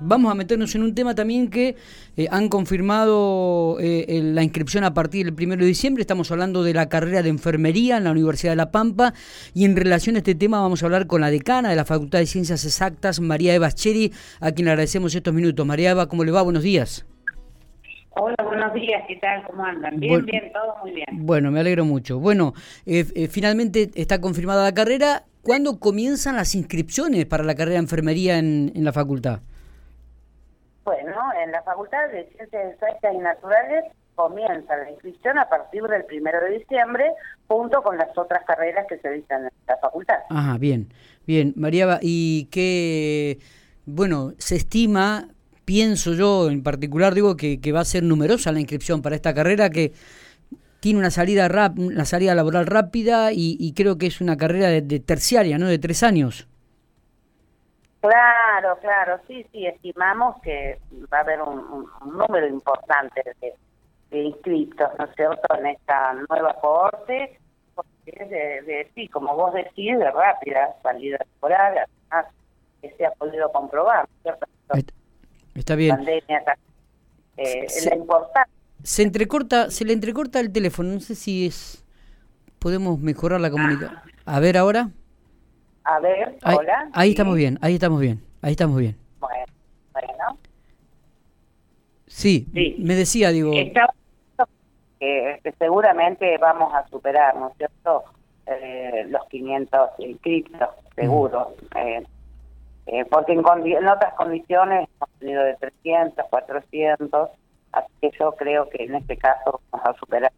vamos a meternos en un tema también que eh, han confirmado eh, la inscripción a partir del primero de diciembre. Estamos hablando de la carrera de enfermería en la Universidad de La Pampa y en relación a este tema vamos a hablar con la decana de la Facultad de Ciencias Exactas, María Eva Cheri, a quien le agradecemos estos minutos. María Eva, ¿cómo le va? Buenos días. Hola, buenos días, ¿qué tal? ¿Cómo andan? Bien, bien, todo muy bien. Bueno, me alegro mucho. Bueno, eh, finalmente está confirmada la carrera. ¿Cuándo comienzan las inscripciones para la carrera de enfermería en la facultad? Bueno, en la Facultad de Ciencias Exactas y Naturales comienza la inscripción a partir del primero de diciembre, junto con las otras carreras que se dictan en la facultad. Ajá, bien, bien. María, ¿y qué, bueno, se estima, pienso yo en particular, digo, que, va a ser numerosa la inscripción para esta carrera que tiene una salida rap, una salida laboral rápida y, creo que es una carrera de terciaria, ¿no? De tres años. Claro, claro, sí, sí, estimamos que va a haber un, número importante de, inscriptos, ¿no es cierto?, en esta nueva cohorte, porque es de, sí, como vos decís, de rápida salida temporal, además que se ha podido comprobar, ¿cierto? Está bien. Pandemia, eh, la importancia. Se entrecorta, se le entrecorta el teléfono, no sé si es podemos mejorar la comunicación. A ver ahora. A ver, hola. Ahí estamos bien, ahí estamos bien, ahí estamos bien. Bueno, bueno. Sí, me decía, digo... que, seguramente vamos a superar, ¿no es cierto?, eh, los 500 inscritos, seguro. Eh, eh, porque en, en, otras condiciones hemos tenido de 300, 400, así que yo creo que en este caso vamos a superar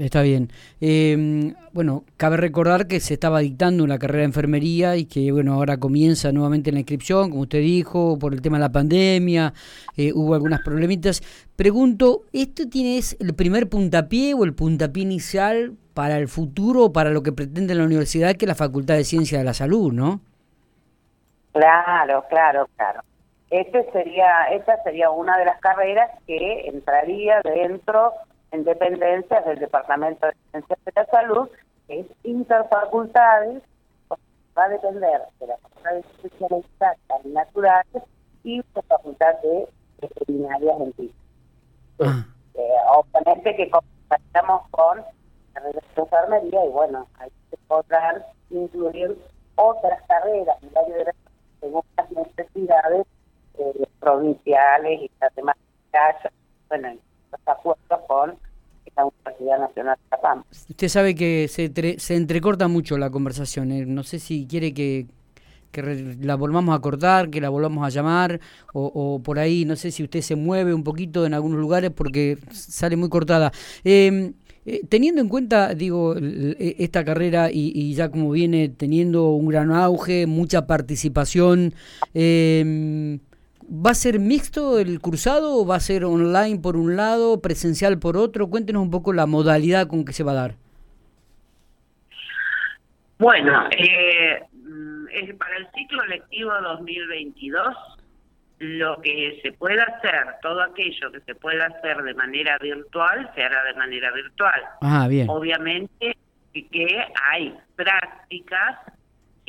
Está bien. Eh, bueno, cabe recordar que se estaba dictando una carrera de enfermería y que, bueno, ahora comienza nuevamente la inscripción, como usted dijo, por el tema de la pandemia, eh, hubo algunas problemitas. Pregunto, ¿esto tiene el primer puntapié o el puntapié inicial para el futuro o para lo que pretende la universidad, que es la Facultad de Ciencia de la Salud, no? Claro, claro, claro. Este sería, esta sería una de las carreras que entraría dentro en dependencias del Departamento de Ciencias de la Salud, que es interfacultades, va a depender de la Facultad de y Naturales y la Facultad de Veterinarias en sí. Ah. Eh, obviamente que compartamos con la de enfermería y bueno, ahí se podrán incluir otras carreras en área de según las necesidades eh, provinciales y las demás bueno, los acuerdos con la Universidad Nacional de. Usted sabe que se, se entrecorta mucho la conversación. ¿eh? No sé si quiere que, que la volvamos a cortar, que la volvamos a llamar, o, por ahí, no sé si usted se mueve un poquito en algunos lugares porque sale muy cortada. Em, eh, teniendo en cuenta, digo, esta carrera y, y, ya como viene teniendo un gran auge, mucha participación, eh, ¿Va a ser mixto el cursado o va a ser online por un lado, presencial por otro? Cuéntenos un poco la modalidad con que se va a dar. Bueno, eh, mm, para el ciclo lectivo 2022, lo que se pueda hacer, todo aquello que se pueda hacer de manera virtual, se hará de manera virtual. Ah, bien. Obviamente que hay prácticas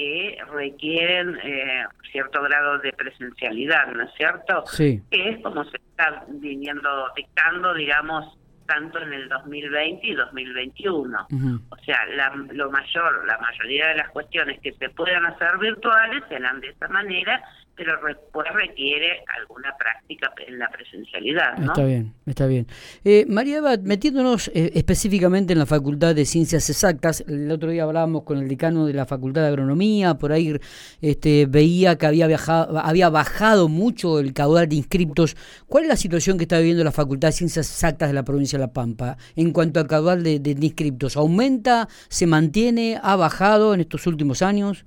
que requieren eh, cierto grado de presencialidad, ¿no es cierto? Sí. Que es como se está viniendo dictando, digamos, tanto en el 2020 y 2021. O sea, lo mayor, la mayoría de las cuestiones que se puedan hacer virtuales serán de esa manera pero después requiere alguna práctica en la presencialidad. ¿no? Está bien, está bien. Eh, María Eva, metiéndonos eh, específicamente en la Facultad de Ciencias Exactas, el otro día hablábamos con el decano de la Facultad de Agronomía, por ahí este, veía que había, viajado, había bajado mucho el caudal de inscriptos. ¿Cuál es la situación que está viviendo la Facultad de Ciencias Exactas de la provincia de La Pampa en cuanto al caudal de inscriptos? ¿Aumenta? ¿Se mantiene? ¿Ha bajado en estos últimos años?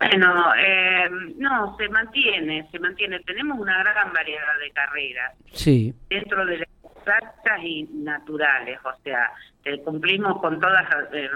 Bueno, eh, no, se mantiene, se mantiene. Tenemos una gran variedad de carreras. Sí. Dentro de las exactas y naturales, o sea, eh, cumplimos con todas eh,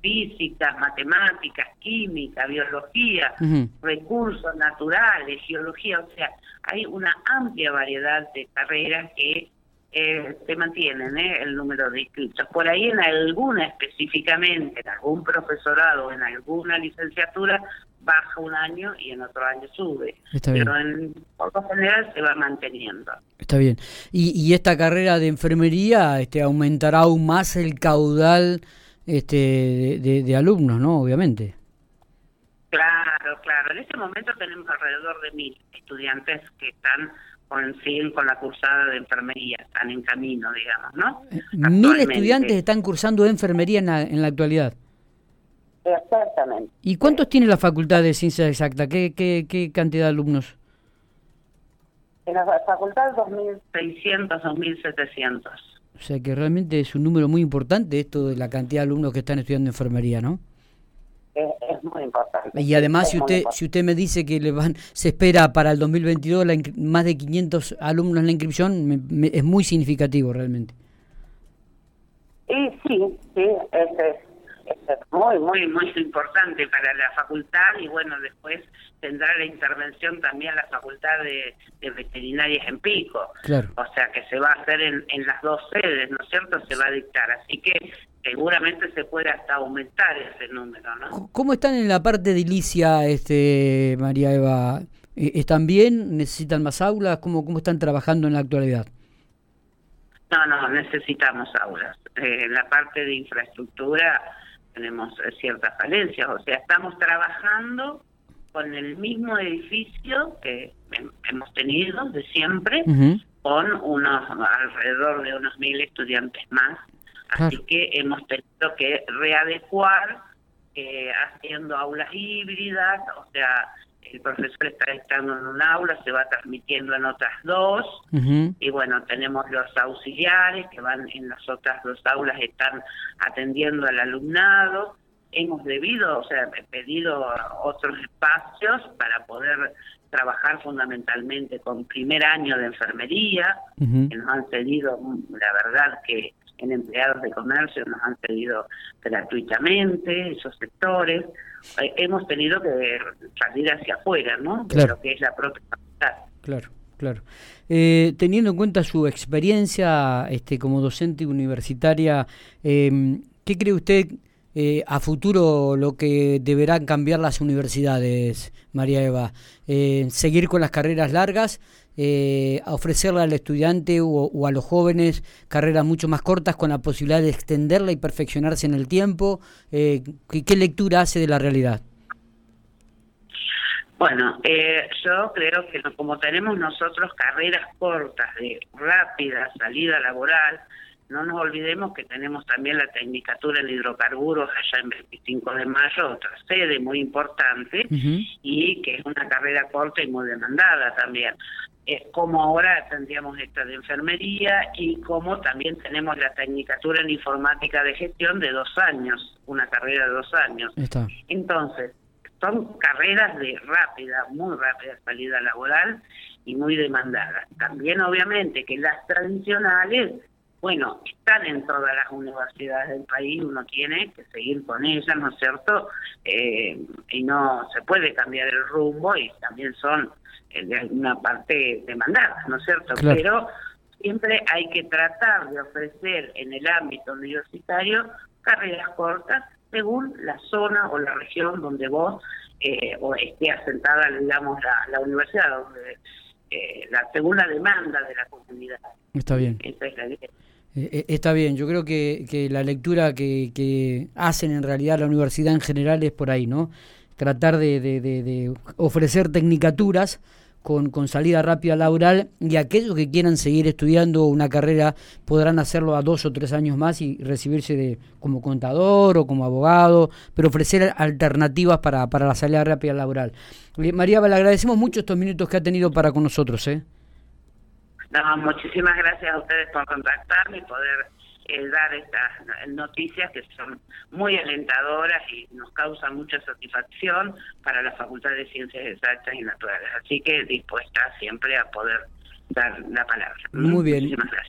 físicas, matemáticas, química, biología, recursos naturales, geología, o sea, hay una amplia variedad de carreras que eh, se mantienen ¿eh? el número de inscritos. Por ahí en alguna específicamente, en algún profesorado, en alguna licenciatura, baja un año y en otro año sube. Pero en por lo general se va manteniendo. Está bien. Y, y esta carrera de enfermería este, aumentará aún más el caudal este, de, alumnos, ¿no? Obviamente. Claro, claro. En este momento tenemos alrededor de mil estudiantes que están con, siguen con la cursada de enfermería, están en camino, digamos, ¿no? Mil estudiantes están cursando enfermería en la, en la actualidad. Exactamente. ¿Y cuántos tiene la Facultad de Ciencias Exactas? ¿Qué, qué, qué cantidad de alumnos? En la facultad 2.600, 2.700. O sea que realmente es un número muy importante esto de la cantidad de alumnos que están estudiando enfermería, ¿no? Es, muy importante. Y además, si usted si usted me dice que le van se espera para el 2022 más de 500 alumnos en la inscripción, es muy significativo realmente. Y sí, sí, es, es muy, muy, muy importante para la facultad y bueno, después tendrá la intervención también la facultad de, de veterinarias en Pico. Claro. O sea que se va a hacer en, en las dos sedes, ¿no es cierto? Se va a dictar. Así que seguramente se puede hasta aumentar ese número, ¿no? ¿Cómo están en la parte de Ilicia, este, María Eva? Eh, ¿Están bien? ¿Necesitan más aulas? ¿Cómo, cómo están trabajando en la actualidad? No, no, necesitamos aulas. Eh, la parte de infraestructura tenemos eh, ciertas falencias, o sea, estamos trabajando con el mismo edificio que hemos tenido de siempre, con unos alrededor de unos mil estudiantes más. Así que hemos tenido que readecuar, eh, haciendo aulas híbridas, o sea, el profesor está estando en un aula, se va transmitiendo en otras dos, y bueno, tenemos los auxiliares que van en las otras dos aulas, están atendiendo al alumnado. Hemos debido, o sea, pedido otros espacios para poder trabajar fundamentalmente con primer año de enfermería, que nos han cedido, la verdad que en empleados de comercio nos han cedido gratuitamente esos sectores. Eh, hemos tenido que salir hacia afuera, ¿no? De lo que es la propia Claro. Claro. Eh, teniendo en cuenta su experiencia este, como docente universitaria, eh, ¿qué cree usted eh, a futuro lo que deberán cambiar las universidades, María Eva? ¿Seguir con las carreras largas? Eh, a ofrecerle al estudiante o, a los jóvenes carreras mucho más cortas con la posibilidad de extenderla y perfeccionarse en el tiempo? Eh, ¿qué, lectura hace de la realidad? Bueno, eh, yo creo que como tenemos nosotros carreras cortas de rápida salida laboral, no nos olvidemos que tenemos también la Tecnicatura en Hidrocarburos allá en 25 de mayo, otra sede muy importante, y que es una carrera corta y muy demandada también como ahora tendríamos esta de enfermería y como también tenemos la tecnicatura en informática de gestión de dos años, una carrera de dos años. Entonces, son carreras de rápida, muy rápida salida laboral y muy demandadas. También obviamente que las tradicionales, bueno, están en todas las universidades del país, uno tiene que seguir con ellas, ¿no es cierto? Eh, y no se puede cambiar el rumbo y también son de alguna parte demandada, ¿no es cierto? Pero siempre hay que tratar de ofrecer en el ámbito universitario carreras cortas según la zona o la región donde vos eh, o esté asentada, digamos, la, universidad, donde eh, la según la demanda de la comunidad. Está bien. Eh, está bien, yo creo que, la lectura que, hacen en realidad la universidad en general es por ahí, ¿no? Tratar de, de, de ofrecer tecnicaturas con, con, salida rápida laboral y aquellos que quieran seguir estudiando una carrera podrán hacerlo a dos o tres años más y recibirse de, como contador o como abogado, pero ofrecer alternativas para, para la salida rápida laboral. Eh, María, le agradecemos mucho estos minutos que ha tenido para con nosotros. ¿eh? No, muchísimas gracias a ustedes por contactarme y poder eh, dar estas noticias que son muy alentadoras y nos causan mucha satisfacción para la Facultad de Ciencias Exactas y Naturales. Así que dispuesta siempre a poder dar la palabra. Muy bien. Muchísimas gracias.